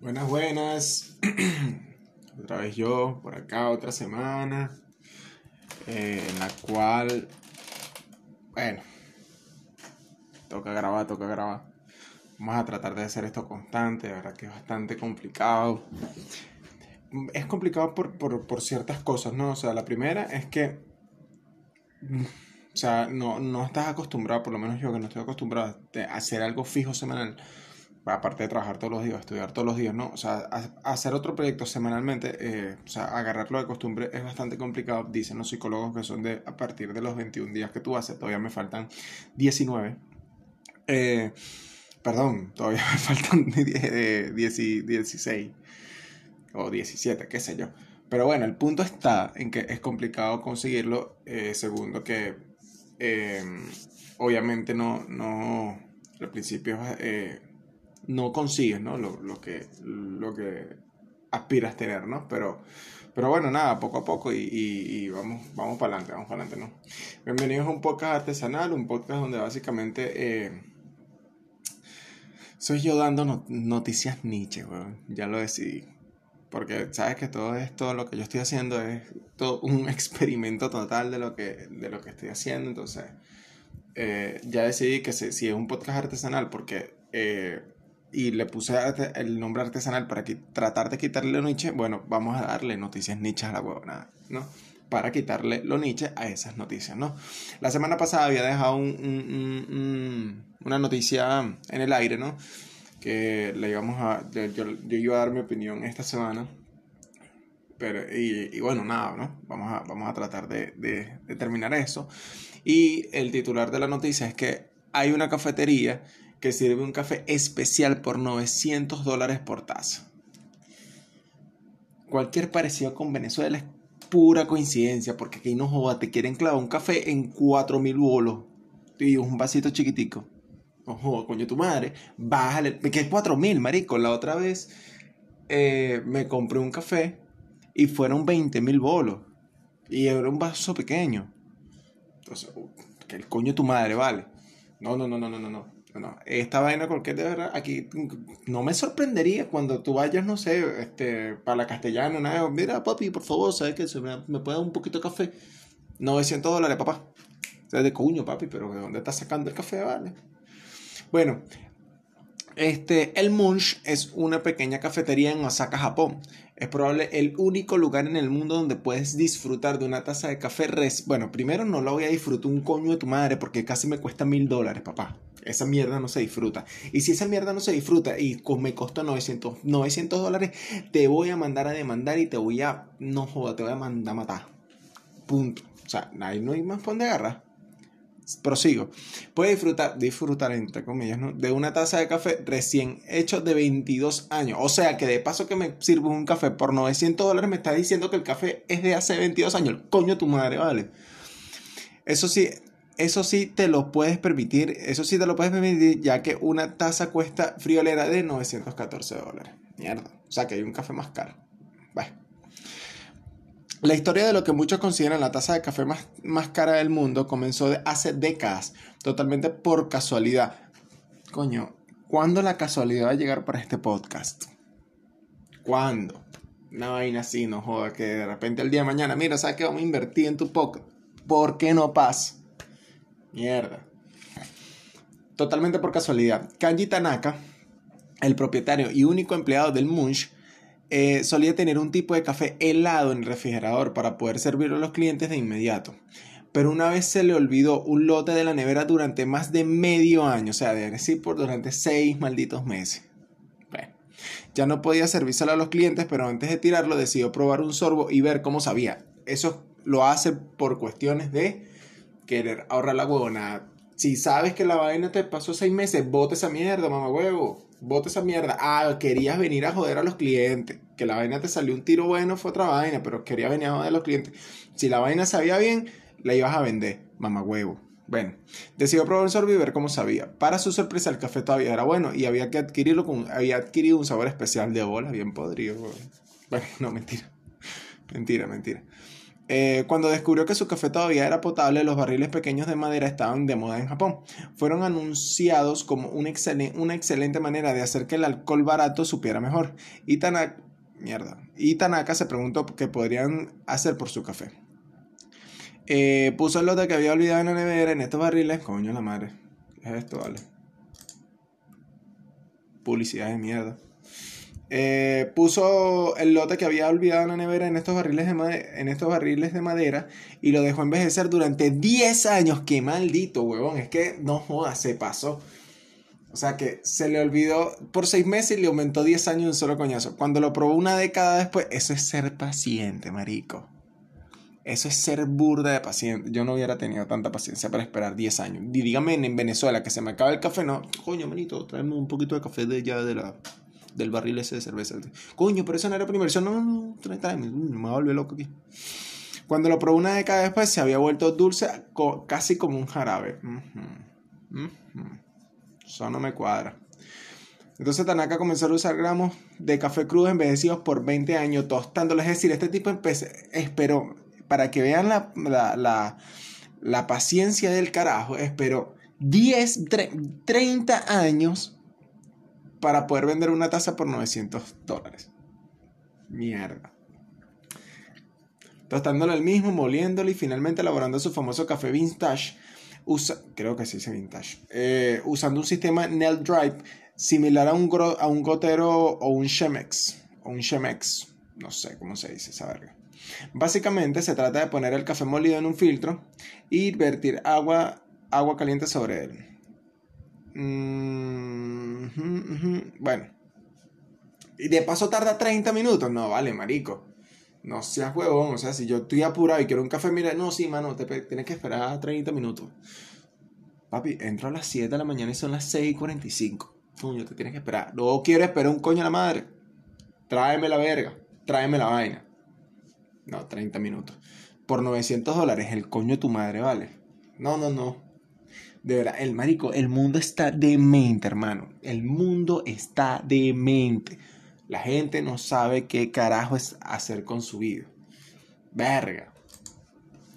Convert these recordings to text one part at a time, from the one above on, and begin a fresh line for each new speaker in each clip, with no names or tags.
Buenas, buenas. otra vez yo, por acá, otra semana. eh, en la cual, bueno, toca grabar, toca grabar. Vamos a tratar de hacer esto constante, de verdad que es bastante complicado. Es complicado por, por, por ciertas cosas, ¿no? O sea, la primera es que, o sea, no, no estás acostumbrado, por lo menos yo que no estoy acostumbrado a hacer algo fijo semanal aparte de trabajar todos los días, estudiar todos los días, ¿no? O sea, hacer otro proyecto semanalmente, eh, o sea, agarrarlo de costumbre es bastante complicado. Dicen los psicólogos que son de a partir de los 21 días que tú haces, todavía me faltan 19. Eh, perdón, todavía me faltan 10, eh, 10 y 16 o 17, qué sé yo. Pero bueno, el punto está en que es complicado conseguirlo. eh, segundo, que eh, obviamente no, no, al principio eh, no consigues, ¿no? Lo, lo que, lo que aspiras tener, ¿no? Pero, pero bueno, nada, poco a poco y, y- vamos, vamos para adelante, vamos para adelante, ¿no? Bienvenidos a un podcast artesanal, un podcast donde básicamente eh, soy yo dando no- noticias Nietzsche, weón. Ya lo decidí. Porque sabes que todo esto, lo que yo estoy haciendo es todo un experimento total de lo que, de lo que estoy haciendo. Entonces, eh, ya decidí que se- si es un podcast artesanal, porque... eh, y le puse el nombre artesanal para tratar de quitarle lo Nietzsche, bueno, vamos a darle noticias Nietzsche a la huevonada, ¿no? Para quitarle lo Nietzsche a esas noticias, ¿no? La semana pasada había dejado un- un- un- un- una noticia en el aire, ¿no? Que le íbamos a. Yo- yo iba a dar mi opinión esta semana. Pero, y, y bueno, nada, ¿no? Vamos a, vamos a tratar de, de, de terminar eso. Y el titular de la noticia es que hay una cafetería que sirve un café especial por 900 dólares por taza. Cualquier parecido con Venezuela es pura coincidencia, porque aquí no joda, te quieren clavar un café en 4000 bolos y un vasito chiquitico. No joda, coño, tu madre, bájale, que es 4000, marico. La otra vez eh, me compré un café y fueron 20 mil bolos y era un vaso pequeño. Entonces, uh, que el coño tu madre, vale. No, no, no, no, no, no, no. Esta vaina, porque de verdad, aquí no me sorprendería cuando tú vayas, no sé, este, para la castellana, una vez, mira, papi, por favor, ¿sabes qué? Se me, me dar un poquito de café. 900 dólares, papá. O sea, de coño, papi, pero ¿de dónde estás sacando el café, vale? Bueno, este, el Munch es una pequeña cafetería en Osaka, Japón. Es probable el único lugar en el mundo donde puedes disfrutar de una taza de café res. Bueno, primero no la voy a disfrutar un coño de tu madre porque casi me cuesta mil dólares, papá. Esa mierda no se disfruta. Y si esa mierda no se disfruta y me costó 900, 900 dólares, te voy a mandar a demandar y te voy a. No joda, te voy a mandar a matar. Punto. O sea, ahí no hay más por donde agarrar. Prosigo. Puedes disfrutar, disfrutar entre comillas, ¿no? De una taza de café recién hecho de 22 años. O sea que de paso que me sirves un café por 900 dólares me estás diciendo que el café es de hace 22 años. Coño de tu madre, vale. Eso sí, eso sí te lo puedes permitir. Eso sí te lo puedes permitir ya que una taza cuesta friolera de 914 dólares. Mierda. O sea que hay un café más caro. La historia de lo que muchos consideran la taza de café más, más cara del mundo comenzó hace décadas, totalmente por casualidad. Coño, ¿cuándo la casualidad va a llegar para este podcast? ¿Cuándo? Una vaina así, no joda, que de repente el día de mañana, mira, ¿sabes qué? Vamos a invertir en tu podcast. ¿Por qué no pasa? Mierda. Totalmente por casualidad. Kanji Tanaka, el propietario y único empleado del Munch, eh, solía tener un tipo de café helado en el refrigerador para poder servirlo a los clientes de inmediato. Pero una vez se le olvidó un lote de la nevera durante más de medio año, o sea, de decir por durante seis malditos meses. Bueno, ya no podía servírselo a los clientes, pero antes de tirarlo decidió probar un sorbo y ver cómo sabía. Eso lo hace por cuestiones de querer ahorrar la huevona. Si sabes que la vaina te pasó seis meses, bote esa mierda, mamá huevo. Bote esa mierda. Ah, querías venir a joder a los clientes. Que la vaina te salió un tiro bueno, fue otra vaina, pero querías venir a joder a los clientes. Si la vaina sabía bien, la ibas a vender, mamá huevo. Bueno, decidió probar un sorbo y ver cómo sabía. Para su sorpresa, el café todavía era bueno y había que adquirirlo con, había adquirido un sabor especial de bola, bien podrido. Bueno, no, mentira. Mentira, mentira. Eh, cuando descubrió que su café todavía era potable, los barriles pequeños de madera estaban de moda en Japón. Fueron anunciados como una, excelente manera de hacer que el alcohol barato supiera mejor. Y Tanaka, mierda, y Tanaka se preguntó qué podrían hacer por su café. Eh, puso el lote que había olvidado en la nevera en estos barriles. Coño la madre. ¿Qué es esto, vale? Publicidad de mierda. Eh, puso el lote que había olvidado en la nevera en estos, barriles de en estos barriles de madera y lo dejó envejecer durante 10 años. ¡Qué maldito, huevón! Es que no joda, se pasó. O sea que se le olvidó por 6 meses y le aumentó 10 años un solo coñazo. Cuando lo probó una década después, eso es ser paciente, marico. Eso es ser burda de paciente. Yo no hubiera tenido tanta paciencia para esperar 10 años. Y dígame en Venezuela que se me acaba el café, no. Coño, manito, tráeme un poquito de café de ya de la del barril ese de cerveza. Coño, pero eso no era primera versión. No, no, no, me va a volver loco aquí. Cuando lo probó una década después, se había vuelto dulce, casi como un jarabe. Eso no me cuadra. Entonces Tanaka comenzó a usar gramos de café crudo envejecidos por 20 años, tostándolos. Es decir, este tipo esperó, para que vean la, la, la paciencia del carajo, esperó 10, 30 años para poder vender una taza por 900 dólares. Mierda. Tostándolo el mismo, moliéndolo y finalmente elaborando su famoso café vintage. Usa, creo que sí dice vintage. Eh, usando un sistema Nel Drive similar a un, a un gotero o un Chemex. O un Chemex. No sé cómo se dice esa verga. Básicamente se trata de poner el café molido en un filtro y vertir agua, agua caliente sobre él. Mm, bueno. Y de paso tarda 30 minutos. No, vale, marico. No seas huevón. O sea, si yo estoy apurado y quiero un café, mira, no, sí, mano, tienes que esperar 30 minutos. Papi, entro a las 7 de la mañana y son las 6 y 45. Coño, te tienes que esperar. No quiero esperar un coño a la madre. Tráeme la verga. Tráeme la vaina. No, 30 minutos. Por 900 dólares, el coño de tu madre, ¿vale? No, no, no. De verdad, el marico, el mundo está demente, hermano. El mundo está demente. La gente no sabe qué carajo es hacer con su vida. Verga.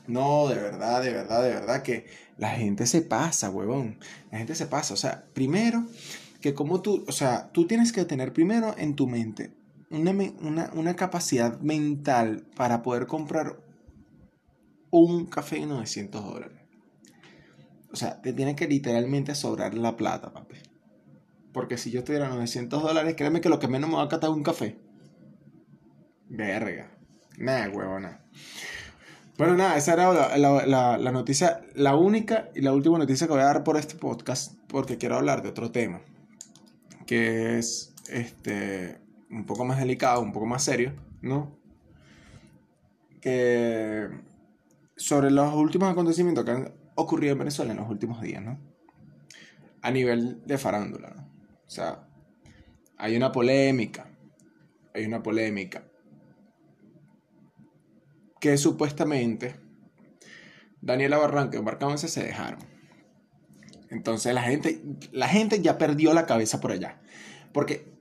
No, de verdad, de verdad, de verdad que la gente se pasa, huevón. La gente se pasa. O sea, primero, que como tú, o sea, tú tienes que tener primero en tu mente una, una, una capacidad mental para poder comprar un café de 900 dólares. O sea, te tiene que literalmente sobrar la plata, papi. Porque si yo tuviera 900 dólares, créeme que lo que menos me va a catar es un café. Verga. Nada, huevona. Bueno, nada, esa era la, noticia, la única y la última noticia que voy a dar por este podcast, porque quiero hablar de otro tema, que es este, un poco más delicado, un poco más serio, ¿no? Que sobre los últimos acontecimientos que han ocurrido en Venezuela en los últimos días, ¿no? A nivel de farándula, ¿no? O sea, hay una polémica, hay una polémica que supuestamente Daniela Barranco y Omar se dejaron. Entonces la gente, la gente ya perdió la cabeza por allá. Porque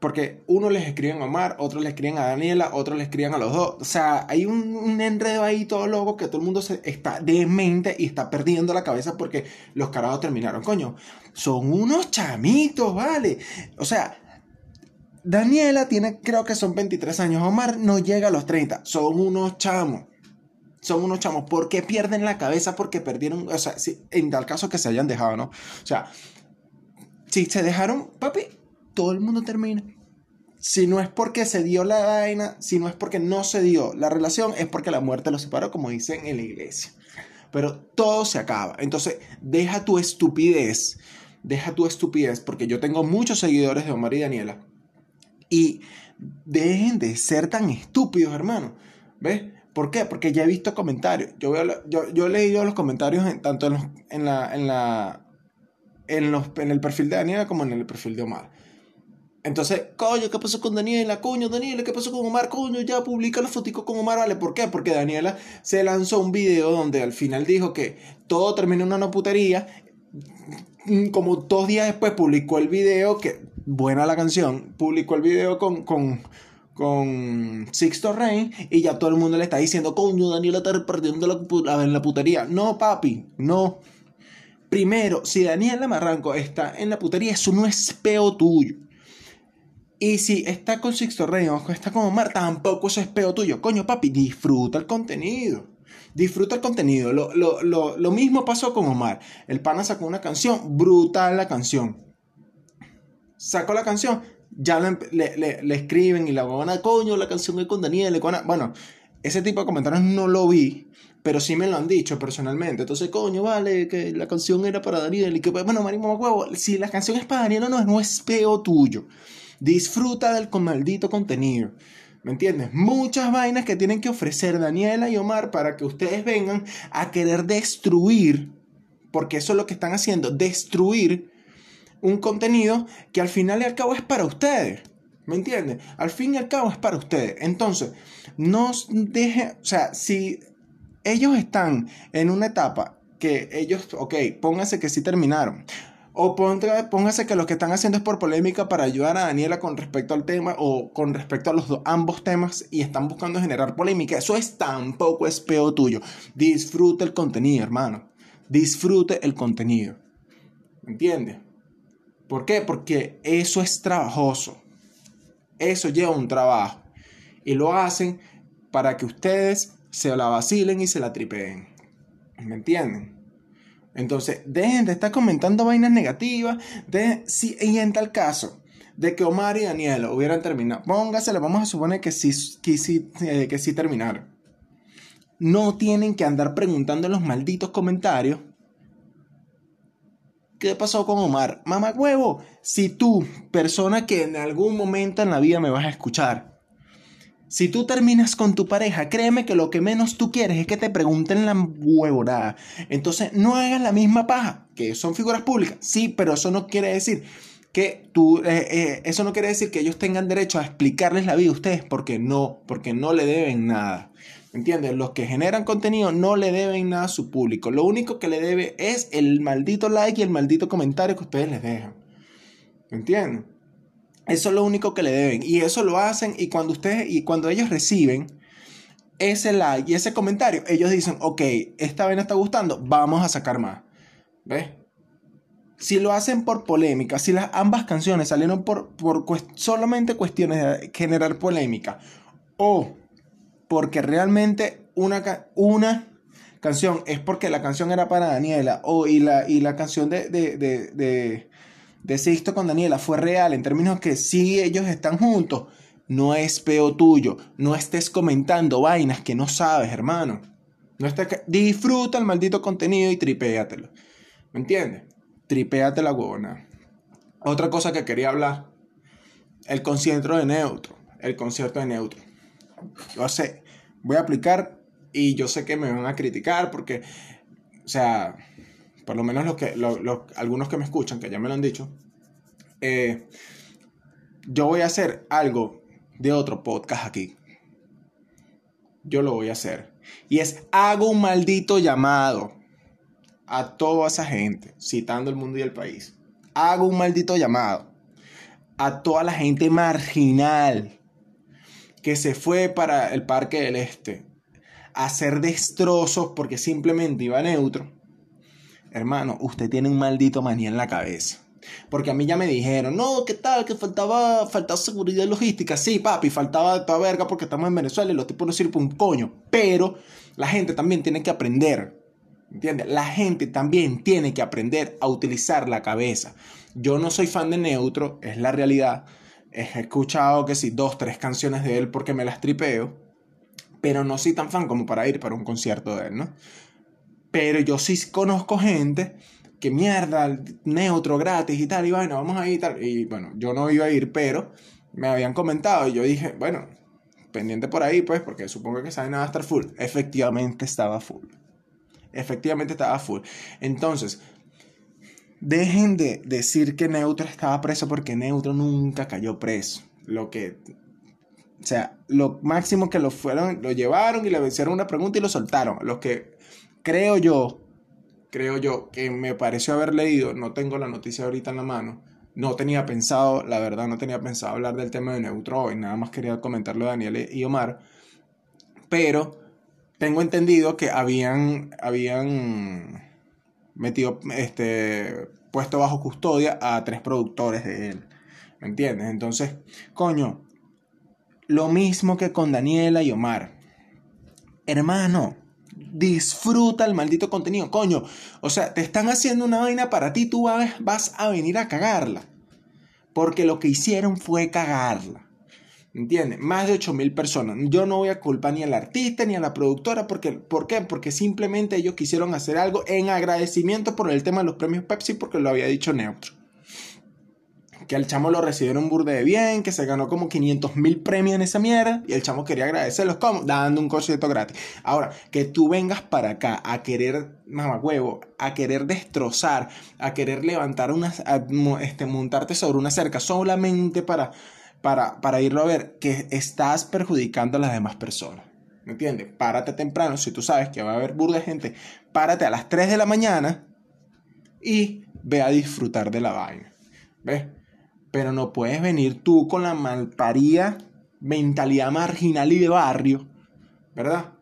porque uno les escriben a Omar, otros le escriben a Daniela, otros le escriben a los dos. O sea, hay un, enredo ahí todo loco que todo el mundo se está demente y está perdiendo la cabeza porque los carajos terminaron. Coño, son unos chamitos, ¿vale? O sea, Daniela tiene, creo que son 23 años. Omar no llega a los 30. Son unos chamos. Son unos chamos. ¿Por qué pierden la cabeza? Porque perdieron. O sea, en tal caso que se hayan dejado, ¿no? O sea, si se dejaron, papi, todo el mundo termina. Si no es porque se dio la vaina, si no es porque no se dio la relación, es porque la muerte los separó, como dicen en la iglesia. Pero todo se acaba. Entonces, deja tu estupidez. Deja tu estupidez, porque yo tengo muchos seguidores de Omar y Daniela. Y dejen de ser tan estúpidos, hermano. ¿Ves? ¿Por qué? Porque ya he visto comentarios. Yo, yo, he leído los comentarios tanto en, en, la, en, la, en, los, en el perfil de Daniela como en el perfil de Omar. Entonces, coño, ¿qué pasó con Daniela? Coño, Daniela, ¿qué pasó con Omar? Coño, ya publica la fotico con Omar, ¿vale? ¿Por qué? Porque Daniela se lanzó un video donde al final dijo que todo terminó en una putería. Como dos días después publicó el video, que buena la canción, publicó el video con, con, con Sixto Rain y ya todo el mundo le está diciendo, coño, Daniela está perdiendo la, la putería. No, papi, no. Primero, si Daniela Marranco está en la putería, eso no es peo tuyo. Y si está con Sixto Rey o está con Omar, tampoco eso es peo tuyo. Coño, papi, disfruta el contenido. Disfruta el contenido. Lo, mismo pasó con Omar. El pana sacó una canción, brutal la canción. Sacó la canción, ya le, escriben y la van a coño, la canción es con Daniel. Bueno, ese tipo de comentarios no lo vi, pero sí me lo han dicho personalmente. Entonces, coño, vale, que la canción era para Daniel y que, bueno, marimo huevo, si la canción es para Daniel, no, no es peo tuyo. Disfruta del maldito contenido. ¿Me entiendes? Muchas vainas que tienen que ofrecer Daniela y Omar para que ustedes vengan a querer destruir, porque eso es lo que están haciendo, destruir un contenido que al final y al cabo es para ustedes. ¿Me entiendes? Al fin y al cabo es para ustedes. Entonces, no dejen, o sea, si ellos están en una etapa que ellos, ok, pónganse que sí terminaron. O póngase que lo que están haciendo es por polémica para ayudar a Daniela con respecto al tema o con respecto a los ambos temas y están buscando generar polémica. Eso es tampoco es peo tuyo. Disfrute el contenido, hermano. Disfrute el contenido. ¿Me entiendes? ¿Por qué? Porque eso es trabajoso. Eso lleva un trabajo. Y lo hacen para que ustedes se la vacilen y se la tripeen. ¿Me entienden? Entonces, dejen de estar comentando vainas negativas. De, si, y en tal caso de que Omar y Daniel hubieran terminado, póngasele, vamos a suponer que sí, que sí, eh, que sí terminaron. No tienen que andar preguntando en los malditos comentarios. ¿Qué pasó con Omar? Mamá huevo, si tú, persona que en algún momento en la vida me vas a escuchar, si tú terminas con tu pareja, créeme que lo que menos tú quieres es que te pregunten la huevonada. Entonces, no hagas la misma paja, que son figuras públicas. Sí, pero eso no quiere decir que tú, eh, eh, eso no quiere decir que ellos tengan derecho a explicarles la vida a ustedes, porque no, porque no le deben nada. ¿Entiendes? Los que generan contenido no le deben nada a su público. Lo único que le debe es el maldito like y el maldito comentario que ustedes les dejan. ¿Entiendes? Eso es lo único que le deben. Y eso lo hacen y cuando ustedes y cuando ellos reciben ese like y ese comentario, ellos dicen, ok, esta vez no está gustando, vamos a sacar más. ¿Ves? Si lo hacen por polémica, si las ambas canciones salieron por, por solamente cuestiones de generar polémica, o porque realmente una, una canción es porque la canción era para Daniela, o y la, y la canción de de Sixto con Daniela fue real en términos que si ellos están juntos, no es peo tuyo. No estés comentando vainas que no sabes, hermano. No Disfruta el maldito contenido y tripéatelo. ¿Me entiendes? Tripéate la huevona. Otra cosa que quería hablar. El concierto de neutro. El concierto de neutro. Yo sé, voy a aplicar y yo sé que me van a criticar porque, o sea, por lo menos los que, algunos que me escuchan, que ya me lo han dicho, eh, yo voy a hacer algo de otro podcast aquí. Yo lo voy a hacer. Y es, hago un maldito llamado a toda esa gente, citando el mundo y el país. Hago un maldito llamado a toda la gente marginal que se fue para el Parque del Este a hacer destrozos porque simplemente iba neutro hermano, usted tiene un maldito manía en la cabeza. Porque a mí ya me dijeron, no, ¿qué tal? Que faltaba, faltaba seguridad logística. Sí, papi, faltaba toda verga porque estamos en Venezuela y los tipos no sirven un coño. Pero la gente también tiene que aprender. ¿Entiendes? La gente también tiene que aprender a utilizar la cabeza. Yo no soy fan de Neutro, es la realidad. He escuchado que sí, dos, tres canciones de él porque me las tripeo. Pero no soy tan fan como para ir para un concierto de él, ¿no? Pero yo sí conozco gente que mierda, neutro gratis y tal, y bueno, vamos a ir y tal. Y bueno, yo no iba a ir, pero me habían comentado y yo dije, bueno, pendiente por ahí, pues, porque supongo que esa nada a estar full. Efectivamente estaba full. Efectivamente estaba full. Entonces, dejen de decir que Neutro estaba preso porque Neutro nunca cayó preso. Lo que. O sea, lo máximo que lo fueron, lo llevaron y le hicieron una pregunta y lo soltaron. Los que creo yo, creo yo, que me pareció haber leído, no tengo la noticia ahorita en la mano, No tenía pensado, la verdad, no tenía pensado hablar del tema de Neutro hoy, nada más quería comentarlo de Daniel y Omar. Pero tengo entendido que habían, habían metido, este, puesto bajo custodia a tres productores de él. ¿Me entiendes? Entonces, coño, lo mismo que con Daniela y Omar. Hermano, disfruta el maldito contenido, coño. O sea, te están haciendo una vaina para ti, tú vas, a venir a cagarla. Porque lo que hicieron fue cagarla. ¿Entiendes? Más de 8000 personas. Yo no voy a culpar ni al artista ni a la productora. Porque, ¿Por qué? Porque simplemente ellos quisieron hacer algo en agradecimiento por el tema de los premios Pepsi, porque lo había dicho Neutro que al chamo lo recibieron burde de bien, que se ganó como 500 mil premios en esa mierda, y el chamo quería agradecerlos como dando un concierto gratis. Ahora, que tú vengas para acá a querer, huevo, a querer destrozar, a querer levantar una, este, montarte sobre una cerca solamente para, para, para irlo a ver, que estás perjudicando a las demás personas. ¿Me entiendes? Párate temprano, si tú sabes que va a haber burda de gente, párate a las 3 de la mañana y ve a disfrutar de la vaina. ¿Ves? Pero no puedes venir tú con la malparía mentalidad marginal y de barrio, ¿verdad?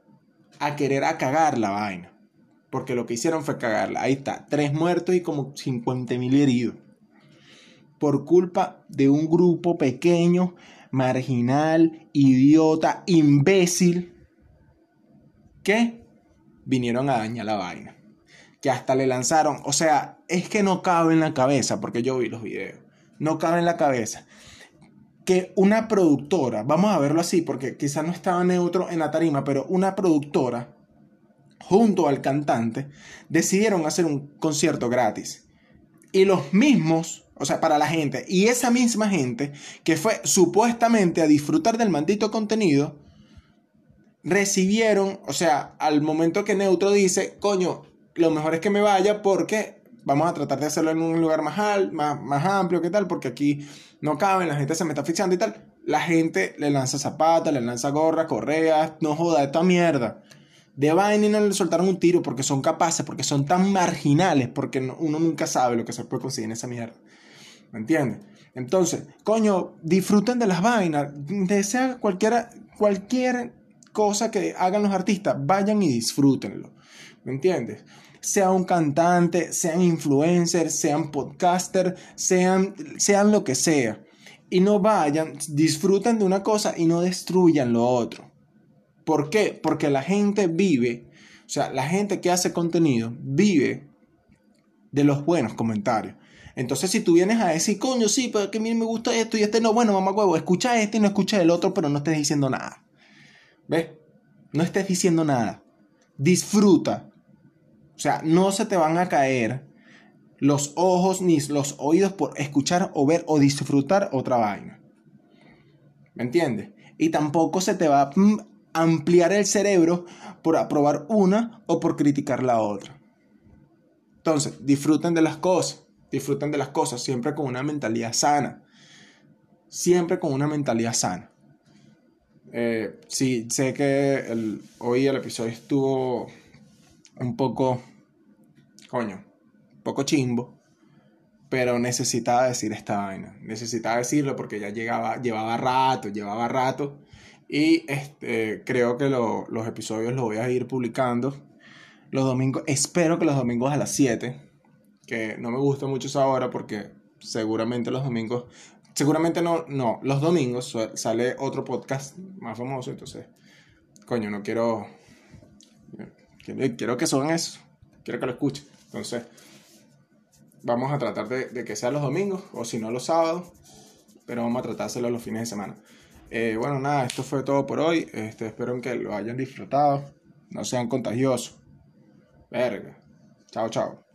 A querer a cagar la vaina. Porque lo que hicieron fue cagarla. Ahí está, tres muertos y como 50 mil heridos. Por culpa de un grupo pequeño, marginal, idiota, imbécil, que vinieron a dañar la vaina. Que hasta le lanzaron, o sea, es que no cabe en la cabeza, porque yo vi los videos no cabe en la cabeza que una productora, vamos a verlo así, porque quizás no estaba neutro en la tarima, pero una productora, junto al cantante, decidieron hacer un concierto gratis. Y los mismos, o sea, para la gente, y esa misma gente que fue supuestamente a disfrutar del maldito contenido, recibieron, o sea, al momento que Neutro dice, coño, lo mejor es que me vaya porque vamos a tratar de hacerlo en un lugar más, más, más amplio, ¿qué tal? Porque aquí no caben, la gente se me está asfixiando y tal. La gente le lanza zapatos, le lanza gorras, correas, no joda, esta mierda. De Vaina no le soltaron un tiro porque son capaces, porque son tan marginales, porque uno nunca sabe lo que se puede conseguir en esa mierda. ¿Me entiendes? Entonces, coño, disfruten de las vainas, desea cualquiera, cualquier cosa que hagan los artistas, vayan y disfrútenlo. ¿Me entiendes? sea un cantante, sean influencers, sean podcaster, sean, sean lo que sea. Y no vayan, disfruten de una cosa y no destruyan lo otro. ¿Por qué? Porque la gente vive, o sea, la gente que hace contenido vive de los buenos comentarios. Entonces, si tú vienes a decir, coño, sí, pero que a mí me gusta esto y este no, bueno, mamá huevo, escucha este y no escucha el otro, pero no estés diciendo nada. ¿Ves? No estés diciendo nada. Disfruta, o sea, no se te van a caer los ojos ni los oídos por escuchar o ver o disfrutar otra vaina. ¿Me entiendes? Y tampoco se te va a mm, ampliar el cerebro por aprobar una o por criticar la otra. Entonces, disfruten de las cosas, disfruten de las cosas siempre con una mentalidad sana. Siempre con una mentalidad sana. Eh, sí, sé que hoy el episodio estuvo un poco, coño, un poco chimbo, pero necesitaba decir esta vaina. Necesitaba decirlo porque ya llegaba, llevaba rato, llevaba rato. Y este, creo que los episodios los voy a ir publicando los domingos. Espero que los domingos a las 7. Que no me gusta mucho esa hora porque seguramente los domingos. Seguramente no, no. Los domingos sale otro podcast más famoso. Entonces, coño, no quiero Quiero que son eso. Quiero que lo escuchen. Entonces, vamos a tratar de, que sea los domingos o si no los sábados. Pero vamos a tratar de hacerlo los fines de semana. Eh, bueno, nada, esto fue todo por hoy. Este, espero que lo hayan disfrutado. No sean contagiosos. Verga. Chao, chao.